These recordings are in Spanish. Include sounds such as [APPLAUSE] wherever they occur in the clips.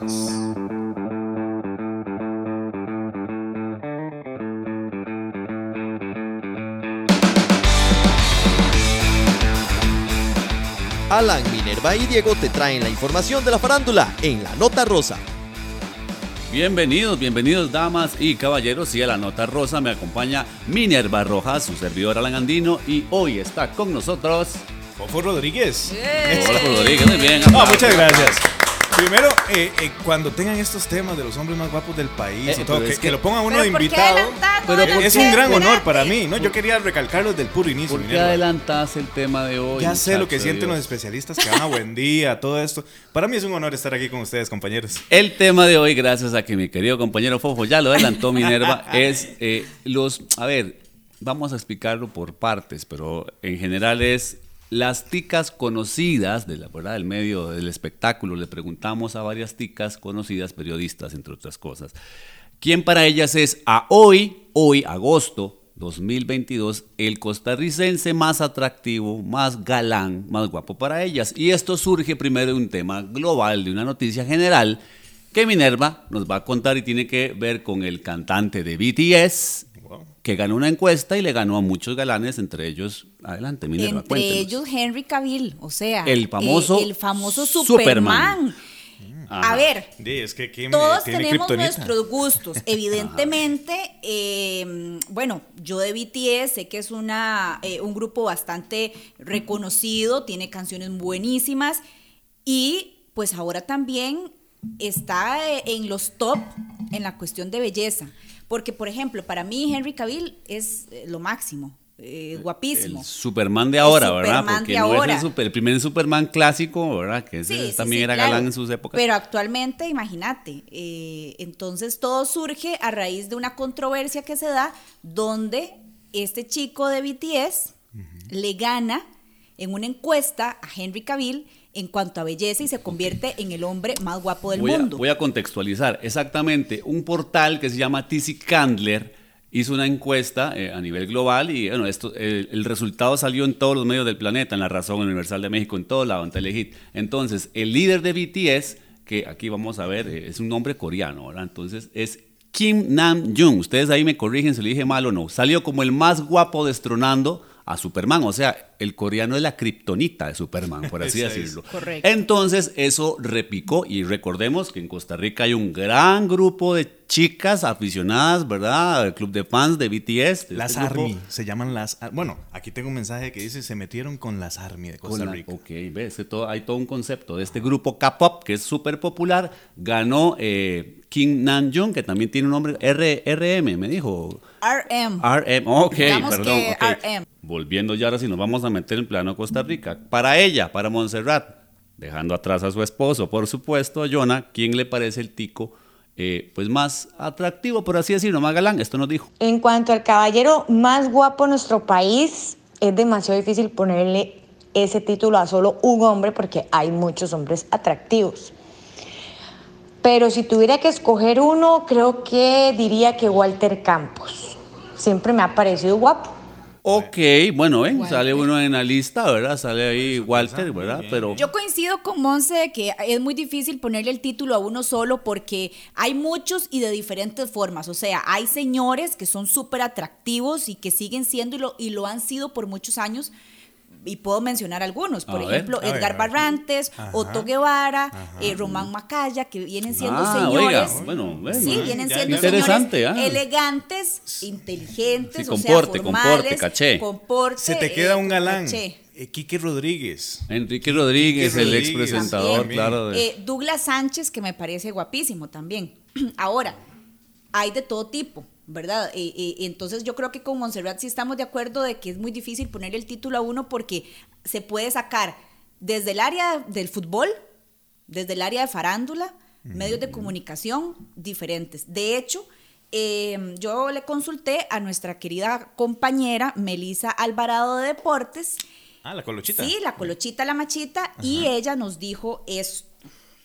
Alan, Minerva y Diego te traen la información de la farándula en la Nota Rosa. Bienvenidos, bienvenidos damas y caballeros. Y a la nota rosa me acompaña Minerva Rojas, su servidor Alan Andino, y hoy está con nosotros. Fofo Rodríguez. Hola, Rodríguez, muy bien. No, muchas gracias. Primero, eh, eh, cuando tengan estos temas de los hombres más guapos del país Eh, y todo, pero que, es que que- lo pongan uno de ¿por qué invitado, es un gran honor para mí, ¿no? Yo quería recalcarlo desde el puro inicio. ¿Por qué Minerva. adelantas el tema de hoy? Ya sé lo que sienten los especialistas que van a buen día, todo esto. Para mí es un honor estar aquí con ustedes, compañeros. El tema de hoy, gracias a que mi querido compañero Fofo ya lo adelantó Minerva, [LAUGHS] es eh, los. A ver, vamos a explicarlo por partes, pero en general es las ticas conocidas de la verdad del medio del espectáculo. Le preguntamos a varias ticas conocidas, periodistas, entre otras cosas. ¿Quién para ellas es a hoy, hoy, agosto 2022, el costarricense más atractivo, más galán, más guapo para ellas? Y esto surge primero de un tema global, de una noticia general que Minerva nos va a contar y tiene que ver con el cantante de BTS. Que ganó una encuesta y le ganó a muchos galanes, entre ellos, adelante, Minerva, Entre cuéntenos. ellos Henry Cavill, o sea, El famoso eh, el famoso Superman. Superman. Ajá. A ver, Sí, es que aquí me- todos tiene tenemos kriptonita. nuestros gustos. [LAUGHS] Evidentemente, eh, bueno, yo de BTS sé que es una, eh, un grupo bastante reconocido, tiene canciones buenísimas y pues ahora también está eh, en los top en la cuestión de belleza. Porque, por ejemplo, para mí Henry Cavill es eh, lo máximo, eh, guapísimo. El Superman de ahora, El ¿verdad? Porque de no es el, super- el primer Superman clásico, ¿verdad? Que ese Sí, también sí, era claro. galán en sus épocas. Pero actualmente, imagínate, eh, entonces todo surge a raíz de una controversia que se da donde este chico de BTS le gana en una encuesta a Henry Cavill en cuanto a belleza y se convierte en el hombre más guapo del voy, a, mundo. voy a contextualizar. Exactamente, un portal que se llama TC Candler hizo una encuesta eh, a nivel global y bueno, esto, el, el resultado salió en todos los medios del planeta, en La Razón Universal de México, en todo lado, en Telehit. Entonces, el líder de BTS, que aquí vamos a ver, eh, es un nombre coreano, ¿verdad? Entonces, es Kim Nam Jung. Ustedes ahí me corrigen si lo dije mal o no. Salió como el más guapo destronando a Superman. O sea, el coreano es la kriptonita de Superman, por así es. decirlo. Correcto. Entonces, eso repicó y recordemos que en Costa Rica hay un gran grupo de chicas aficionadas, ¿verdad? El club de fans de BTS. de este Las grupo. Army, se llaman las Ar- Bueno, aquí tengo un mensaje que dice, se metieron con las Army de Costa la- Rica. ok, ves, que todo- hay todo un concepto de este grupo K-pop que es súper popular. Ganó eh, Kim Nam Jung, que también tiene un nombre, R RM, me dijo. RM. RM, ok, Digamos perdón. que. RM. Volviendo ya ahora si nos vamos a meter en plano Costa Rica. Para ella, para Montserrat, dejando atrás a su esposo, por supuesto, a Jonah, ¿quién le parece el tico eh, pues más atractivo, por así decirlo, más galán? Esto nos dijo. En cuanto al caballero más guapo de nuestro país, es demasiado difícil ponerle ese título a solo un hombre porque hay muchos hombres atractivos. Pero si tuviera que escoger uno, creo que diría que Walter Campos. Siempre me ha parecido guapo. Ok, bueno, ven, Walter. sale uno en la lista, ¿verdad? Sale ahí Walter, ¿verdad? Pero Yo coincido con Monse de que es muy difícil ponerle el título a uno solo porque hay muchos y de diferentes formas. O sea, hay señores que son súper atractivos y que siguen siendo y lo, y lo han sido por muchos años. Y puedo mencionar algunos, por A ejemplo, ver, Edgar ver. Barrantes, Ajá. Otto Guevara, eh, Román Macaya, que vienen siendo Ah, señores. oiga, bueno, bueno, sí, vienen ya, siendo. Interesante, señores ah. elegantes, inteligentes, Sí, o comporte, sea, formales, comporte, caché. comporte, Se te eh, queda un galán. caché. Eh, Quique Rodríguez. Enrique Rodríguez, el ex Rodríguez, presentador, también. claro. de- Eh, Douglas Sánchez, que me parece guapísimo también. [CLEARS THROAT] Ahora, hay de todo tipo, ¿verdad? Eh, eh, entonces yo creo que con Montserrat sí estamos de acuerdo de que es muy difícil poner el título a uno porque se puede sacar desde el área del fútbol, desde el área de farándula, medios de comunicación diferentes. De hecho, eh, yo le consulté a nuestra querida compañera Melisa Alvarado de Deportes. Ah, la colochita. Sí, la colochita, la machita, y ella nos dijo esto.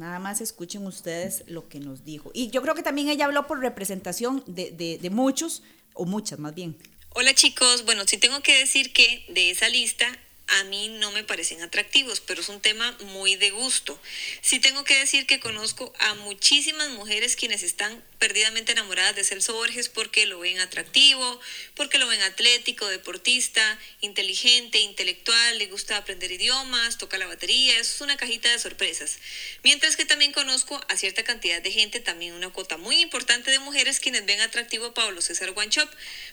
Nada más escuchen ustedes lo que nos dijo. Y yo creo que también ella habló por representación de, de- de muchos, o muchas más bien. Hola chicos, bueno, sí tengo que decir que de esa lista a mí no me parecen atractivos, pero es un tema muy de gusto. Sí tengo que decir que conozco a muchísimas mujeres quienes están perdidamente enamoradas de Celso Borges porque lo ven atractivo, porque lo ven atlético, deportista, inteligente, intelectual, le gusta aprender idiomas, toca la batería, eso es una cajita de sorpresas. Mientras que también conozco a cierta cantidad de gente, también una cuota muy importante de mujeres quienes ven atractivo a Pablo César Guanchop,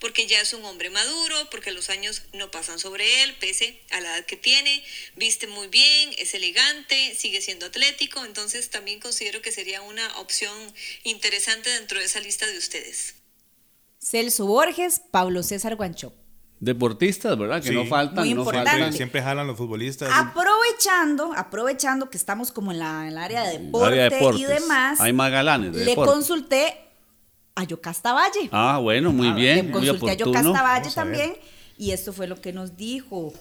porque ya es un hombre maduro, porque los años no pasan sobre él, pese a la edad que tiene, viste muy bien, es elegante, sigue siendo atlético, entonces también considero que sería una opción interesante dentro de esa lista de ustedes. Celso Borges, Pablo César Guancho. Deportistas, ¿verdad? Que Sí. no faltan, Muy no faltan. Siempre jalan los futbolistas. Aprovechando, aprovechando que estamos como en, la, en el área de deporte Área de y deportes. demás, Hay más galanes de le deporte. consulté a Yocasta Valle. Ah, bueno, muy bien, le muy consulté a oportuno. Yocasta Valle a también y esto fue lo que nos dijo.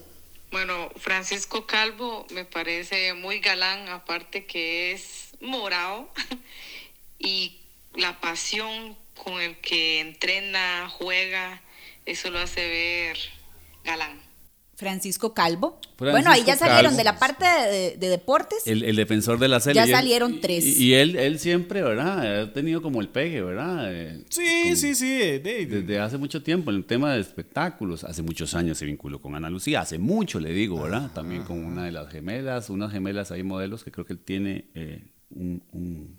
Bueno, Francisco Calvo me parece muy galán, aparte que es morado [LAUGHS] y la pasión con el que entrena, juega, eso lo hace ver galán. Francisco Calvo. Francisco bueno, ahí ya salieron Calvo. de la parte de, de deportes. El, el defensor de la serie. Ya y él- salieron tres. Y, y él, él siempre, ¿verdad? Ha tenido como el pegue, ¿verdad? Eh, Sí, como sí, sí. eh, de- Desde hace mucho tiempo, en el tema de espectáculos. Hace muchos años se vinculó con Ana Lucía. Hace mucho, le digo, ¿verdad? También con una de las gemelas. Unas gemelas, hay modelos que creo que él tiene eh, un, un-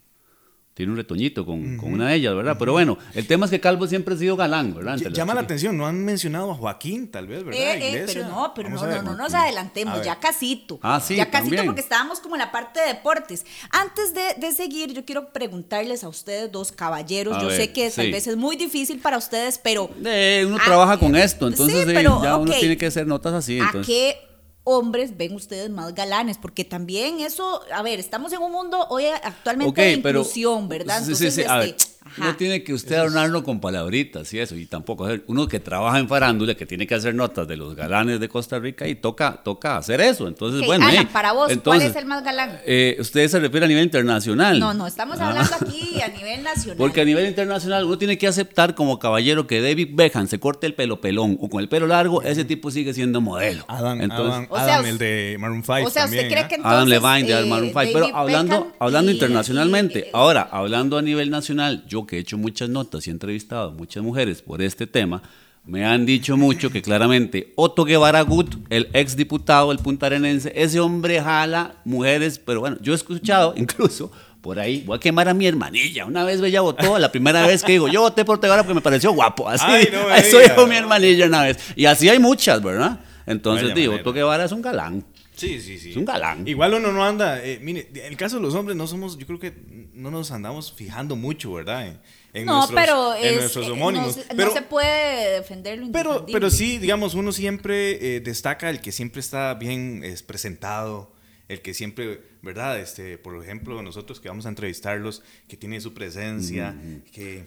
tiene un retoñito con, con una de ellas, ¿verdad? Pero bueno, el tema es que Calvo siempre ha sido galán, ¿verdad? Entre Ll- Llama la atención, no han mencionado a Joaquín, tal vez, ¿verdad? Eh, eh, pero no, pero Vamos no, a no, no nos A adelantemos, ya casito. Ah, sí, Ya casito también. porque estábamos como en la parte de deportes. Antes de, de seguir, yo quiero preguntarles a ustedes dos caballeros. A yo ver, sé que tal sí. vez es muy difícil para ustedes, pero Eh, uno Ah, trabaja con eh, esto, entonces sí, eh, pero, ya uno tiene que hacer notas así. ¿a Entonces, qué hombres ven ustedes más galanes? Porque también eso, a ver, estamos en un mundo hoy actualmente de pero- inclusión, ¿verdad? Sí, sí, Entonces, sí, a ver, este, ajá. no tiene que usted adornarlo con palabritas y eso, y tampoco, uno que trabaja en farándula, que tiene que hacer notas de los galanes de Costa Rica y toca, toca hacer eso, entonces bueno. Ana, eh, para vos, ¿cuál es el más galán? eh, usted se refiere a nivel internacional. No, no, estamos Ah. hablando aquí [LAUGHS] a nivel nacional. Porque a nivel internacional uno tiene que aceptar como caballero que David Beckham se corte el pelo pelón o con el pelo largo, ese tipo sigue siendo modelo. Adam, Entonces, Adam, O sea, Adam, us- el de Maroon 5 o sea, ¿usted también, cree ¿eh? que entonces, Adam Levine de eh, Maroon 5. David Pero hablando, hablando y- internacionalmente, y- ahora, hablando a nivel nacional, yo que he hecho muchas notas y he entrevistado a muchas mujeres por este tema, me han dicho mucho que claramente Otto Guevara Gut, el ex diputado, el puntarenense, ese hombre jala mujeres, pero bueno, yo he escuchado [LAUGHS] incluso por ahí, voy a quemar a mi hermanilla. Una vez ella votó, la primera vez que digo, yo voté por Guevara porque me pareció guapo. Así, Ay, no [LAUGHS] eso dijo mi hermanilla una vez. Y así hay muchas, ¿verdad? Entonces digo. Otto Guevara es un galán. Sí, sí, sí. Es un galán. Igual uno no anda, eh, mire, en el caso de los hombres no somos, yo creo que no nos andamos fijando mucho, ¿verdad? En, en No, nuestros, pero en es- nuestros eh, homónimos. no, se- no pero, se puede defender lo pero, pero sí, digamos, uno siempre eh, destaca el que siempre está bien es, presentado, el que siempre, ¿verdad? Este, por ejemplo, nosotros que vamos a entrevistarlos, que tiene su presencia, que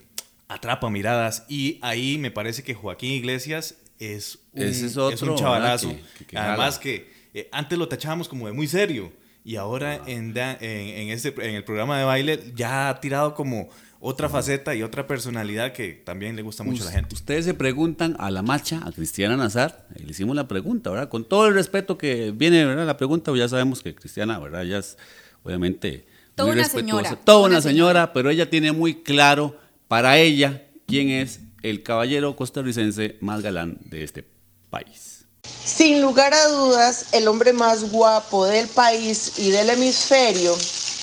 atrapa miradas. Y ahí me parece que Joaquín Iglesias es un, Ese es otro, un chavalazo. ¿verdad? Que- que- que Además jala. que eh, antes lo tachábamos como de muy serio. Y ahora en, da- en, en este, en el programa de baile ya ha tirado como otra faceta y otra personalidad que también le gusta mucho a la gente. Ustedes se preguntan a la macha, a Cristiana Nazar, le hicimos la pregunta, ¿verdad? Con todo el respeto que viene, ¿verdad? La pregunta, pues ya sabemos que Cristiana, ¿verdad? Ella es, obviamente, Toda muy una respetuosa. señora, Toda una una señora, pero ella tiene muy claro para ella quién es el caballero costarricense más galán de este país. Sin lugar a dudas, el hombre más guapo del país y del hemisferio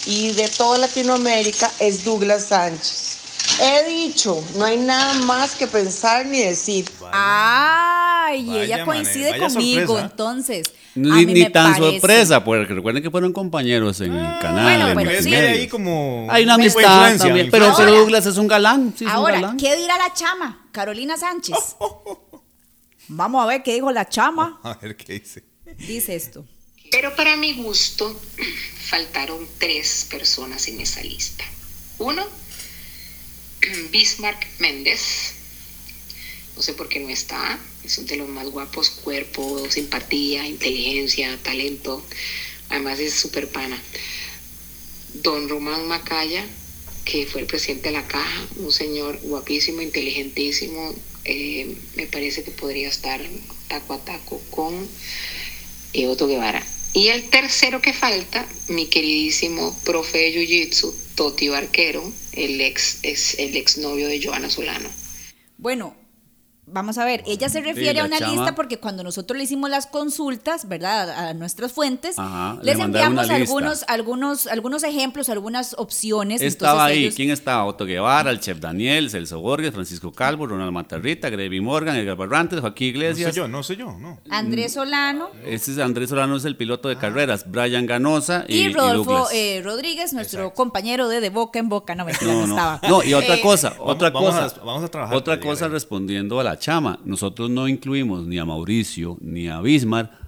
y de toda Latinoamérica es Douglas Sánchez. He dicho, no hay nada más que pensar ni decir. Ay, Vaya ella coincide conmigo, sorpresa. entonces. a Ni, mí ni me tan parece- sorpresa, porque recuerden que fueron compañeros en el canal. bueno, en pero sí. ahí como Hay una amistad también, pero, Ahora- Douglas es un galán, sí, es un Ahora, galán. ¿qué dirá la chama? Carolina Sánchez. [LAUGHS] Vamos a ver qué dijo la chama. [LAUGHS] A ver qué dice. Dice esto. Pero para mi gusto, faltaron tres personas en esa lista. Uno, [CLEARS THROAT] Bismarck Méndez. No sé por qué no está. Es de los más guapos, cuerpo, simpatía, inteligencia, talento. Además es súper pana. Don Román Macaya, que fue el presidente de la caja, un señor guapísimo, inteligentísimo. Eh, me parece que podría estar taco a taco con eh, Guevara. Y el tercero que falta, mi queridísimo profe de Jiu-Jitsu, Toti Barquero, el ex, es el exnovio de Joana Solano. Bueno, vamos a ver, ella se refiere a una chama- lista porque cuando nosotros le hicimos las consultas, ¿verdad? A nuestras fuentes, Ajá, les enviamos algunos, algunos, algunos ejemplos, algunas opciones. Estaba entonces ahí, ellos- ¿quién estaba? Otto Guevara, el chef Daniel, Celso Borges, Francisco Calvo, Ronald Matarrita, Gravy Morgan, Edgar Barrantes, Joaquín No Iglesias. sé yo, no sé yo, no. Andrés Solano Este es Andrés Solano, es el piloto de carreras. Brian Ganosa y, y, Rodolfo eh, Rodríguez, nuestro compañero de De Boca en Boca. No, mentira, No, no, no. estaba. No, y otra Eh, cosa, vamos- otra vamos cosa. a- vamos a trabajar Otra cosa respondiendo a la chama. Nosotros no incluimos ni a Mauricio ni a Bismar.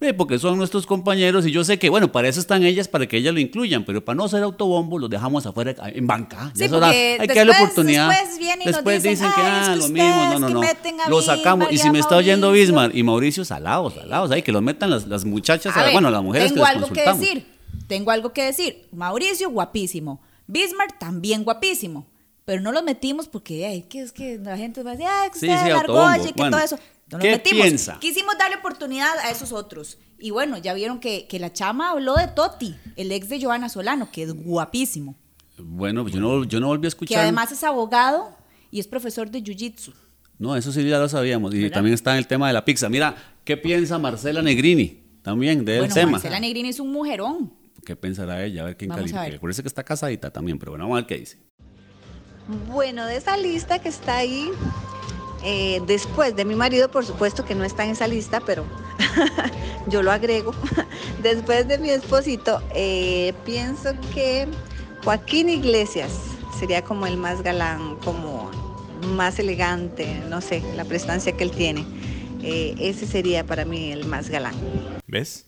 eh, Porque son nuestros compañeros y yo sé que, bueno, para eso están ellas, para que ellas lo incluyan, pero para no ser autobombo los dejamos afuera en banca. Ya Sí, es hora, porque hay que darle después- oportunidad. después vienen y nos Después dicen, que, "Ay, ah, lo mismo. No, no, no. Lo sacamos. y si me está oyendo Mauricio. Bismar y Mauricio, salados, salados. Ahí que los metan las, las muchachas, A ver, bueno, las mujeres tengo que algo que decir. Tengo algo que decir. Mauricio, guapísimo. Bismarck, también guapísimo. Pero no los metimos porque ay, que es que la gente va a decir, ay, que Sí, ustedes sí, Argolla, autobombo. que Bueno, todo eso. No los ¿qué metimos. piensa? Quisimos darle oportunidad a esos otros. Y bueno, ya vieron que, que la chama habló de Toti, el ex de Joana Solano, que es guapísimo. Bueno, yo no, yo no volví a Que escuchar. además es abogado y es profesor de Jiu-Jitsu. No, eso sí ya lo sabíamos. Y ¿Verdad? también está en el tema de la pizza. Mira, ¿qué piensa Marcela Negrini? También de El Bueno, SEMA. Marcela Negrini es un mujerón. ¿Qué pensará ella? A ver quién califica. Parece que está casadita también, pero bueno, vamos a ver qué dice. Bueno, de esa lista que está ahí, eh, después de mi marido, por supuesto que no está en esa lista, pero [LAUGHS] yo lo agrego. [LAUGHS] Después de mi esposito, eh, pienso que Joaquín Iglesias sería como el más galán, como más elegante, no sé, la prestancia que él tiene. Eh, ese sería para mí el más galán. ¿Ves?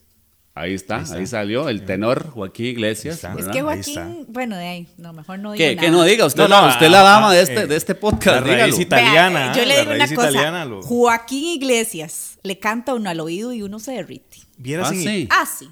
Ahí está, Ahí salió el tenor Joaquín Iglesias. Es que Ahí Joaquín, bueno, de ahí, no, mejor no ¿Qué? nada. Que no diga, usted, No, la, no, usted es la ah, dama de ah, este, eh, de este podcast, la raíz italiana, Vea, yo le la digo una cosa. italiana lo- Joaquín Iglesias le canta uno al oído y uno se derrite. Vieras Ah, sí. Ah, sí.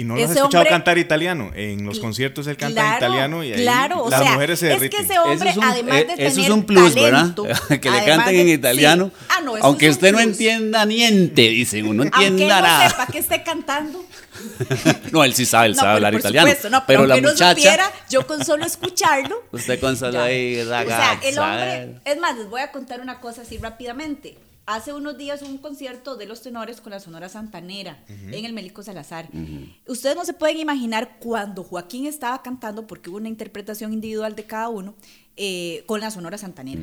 Y no lo has escuchado hombre- cantar italiano. En los conciertos él canta Claro, italiano y ahí claro, o las sea, mujeres se es que derriten. ese hombre, Eso es un- además de eh, eso es tener un plus, talento, ¿verdad? [LAUGHS] que le canten en de- italiano. sí. Ah, no, aunque es usted no entienda niente, dicen, uno no Aunque entienda él no nada. sepa que esté cantando. [LAUGHS] No, él sí sabe, él No, sabe hablar por italiano. supuesto, no, pero pero la aunque no muchacha, supiera, yo con solo escucharlo. [LAUGHS] usted con solo ahí, O sea, ragazza, el hombre, es más, les voy a contar una cosa así rápidamente. Hace unos días un concierto de los tenores con la Sonora Santanera en el Melico Salazar. Ustedes no se pueden imaginar cuando Joaquín estaba cantando, porque hubo una interpretación individual de cada uno, eh, con la Sonora Santanera.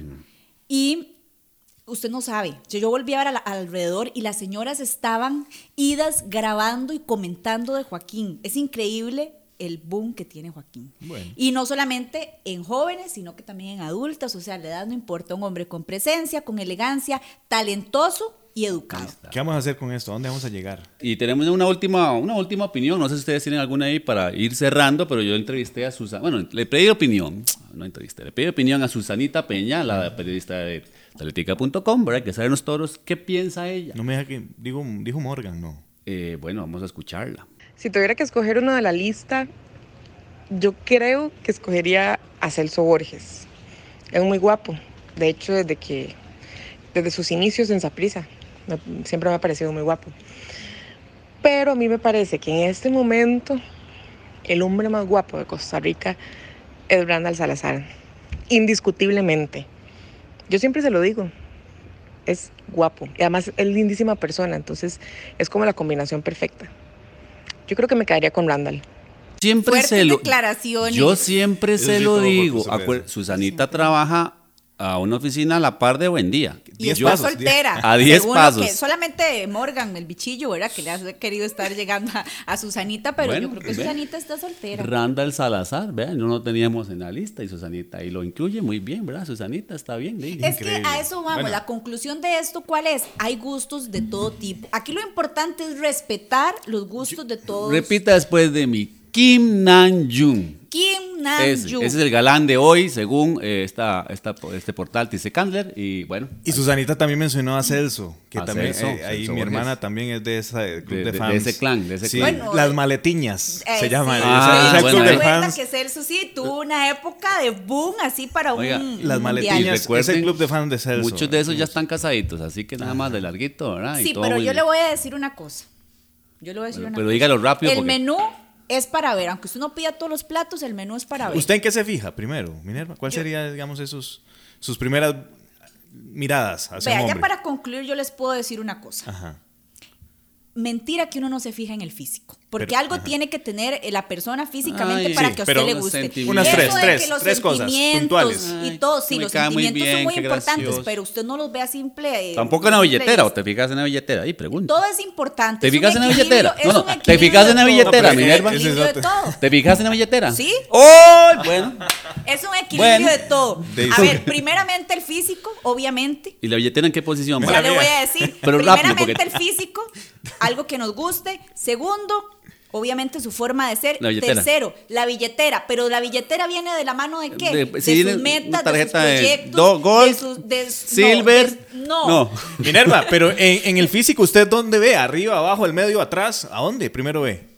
Y usted no sabe, yo, yo volví a ver a la- alrededor y las señoras estaban idas grabando y comentando de Joaquín. Es increíble el boom que tiene Joaquín. Y no solamente en jóvenes, sino que también en adultas, o sea, la edad no importa, un hombre con presencia, con elegancia, talentoso y educado. ¿Qué vamos a hacer con esto? ¿A dónde vamos a llegar? Y tenemos una última, una última opinión. No sé si ustedes tienen alguna ahí para ir cerrando, pero yo entrevisté a Susana. Bueno, le pedí opinión. No entrevisté, le pedí opinión a Susanita Peña, la periodista de atletica.com, ¿verdad? Que sabe los toros. ¿Qué piensa ella? No me deja que. Digo, dijo Morgan, no. Eh, bueno, vamos a escucharla. Si tuviera que escoger uno de la lista, yo creo que escogería a Celso Borges. Es muy guapo. De hecho, desde que desde sus inicios en Saprissa, siempre me ha parecido muy guapo. Pero a mí me parece que en este momento el hombre más guapo de Costa Rica es Brandal Salazar, indiscutiblemente. Yo siempre se lo digo, es guapo y además es lindísima persona, entonces es como la combinación perfecta. Yo creo que me quedaría con Randall. Siempre Fuertes se lo. declaraciones. Yo siempre se sí, lo digo. Susanita trabaja a una oficina a la par de Buen Día. Y está pasos, soltera. A diez según lo pasos. que- solamente Morgan, el bichillo, ¿verdad? Que le ha querido estar llegando a, a Susanita, pero Bueno, yo creo que ve. Susanita está soltera. Randall Salazar, vean, no lo teníamos en la lista y Susanita ahí lo incluye muy bien, ¿verdad? Susanita está bien. sí. Es que Increíble. a eso vamos. Bueno. La conclusión de esto, ¿cuál es? Hay gustos de todo tipo. Aquí lo importante es respetar los gustos de todos. Repita después de mí. Kim Nan Jung. Kim Ese, Nam-jung. ese es el galán de hoy, según eh, esta, esta- este portal Tice Candler. Y bueno, Y Susanita también mencionó a Celso, que A también Celso, eh, ahí Celso mi Borges. hermana también es de ese club De- de, de- de fans. ese clan, de ese Sí, clan. Bueno, las eh, maletiñas Eh, se llama. sí. Ah, el bueno, fans. que Celso sí tuvo una época de boom así para Oiga, un Las maletiñas. es el club de fans de Celso. muchos de esos ya están casaditos, así que nada más de larguito, ¿verdad? Y Sí, todo pero yo bien. le voy a decir una cosa. Yo le voy a decir Pero- una pero cosa. dígalo rápido El porque- menú es para ver, aunque usted no pida todos los platos, el menú es para ver. ¿Usted en qué se fija primero, Minerva? ¿Cuál sería, digamos, esos, sus primeras miradas hacia Vea, un ya para concluir yo les puedo decir una cosa. Ajá. Mentira que uno no se fija en el físico. Porque Pero, algo ajá. tiene que tener eh, la persona físicamente Ay, para sí, que a usted le guste. Unas Eso tres, de tres, que los tres cosas sentimientos puntuales. Y Ay, todo, sí, los sentimientos bien, son muy importantes, gracioso. pero usted no los ve a simple. eh, Tampoco en la billetera, o te fijas en la billetera. Ahí, pregunta. Todo es importante. ¿Te fijas en la billetera? No, no, ¿te fijas en la billetera, Minerva? ¿Te fijas en la billetera? Sí. ¡Oh! [LAUGHS] Bueno. Es un equilibrio de todo. A ver, primeramente el físico, obviamente. ¿Y la billetera en qué posición? Ya le voy a decir. Pero rápido, primeramente porque- el físico, algo que nos guste. Segundo, obviamente su forma de ser. La billetera. Tercero, la billetera. Pero la billetera viene de la mano de qué? De- De, si sus metas, de sus de proyectos. do- gold, de sus- de- no, Silver. de- no. No. Minerva, pero en, en el físico, ¿usted dónde ve? ¿Arriba, abajo, el medio, atrás? ¿A dónde primero ve?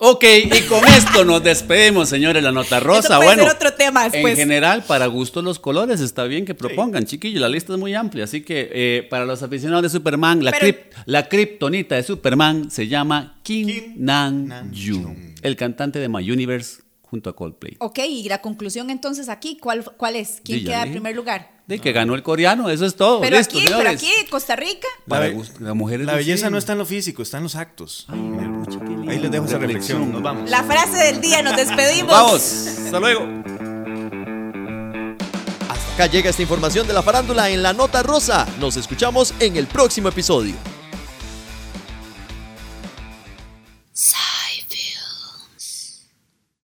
Ok, y con esto nos despedimos, señores, la nota rosa. Eso puede bueno, ser otro tema después. En general, para gustos los colores, está bien que propongan, chiquillos. La lista es muy amplia, así que eh, para los aficionados de Superman, la, Pero- crip- la kriptonita de Superman se llama Kim, Kim Jung, Jung. el cantante de My Universe junto a Coldplay. Ok, y la conclusión entonces aquí, ¿cuál, cuál es? ¿Quién queda en primer lugar? De que ganó el coreano, eso es todo. Pero Listo, aquí, pero aquí, Costa Rica. La belleza no está en lo físico, está en los actos. Lindo. Ahí les dejo esa reflexión. Nos vamos. La frase del día, nos despedimos. Vamos, hasta luego. Hasta acá llega esta información de la farándula en la nota rosa. Nos escuchamos en el próximo episodio.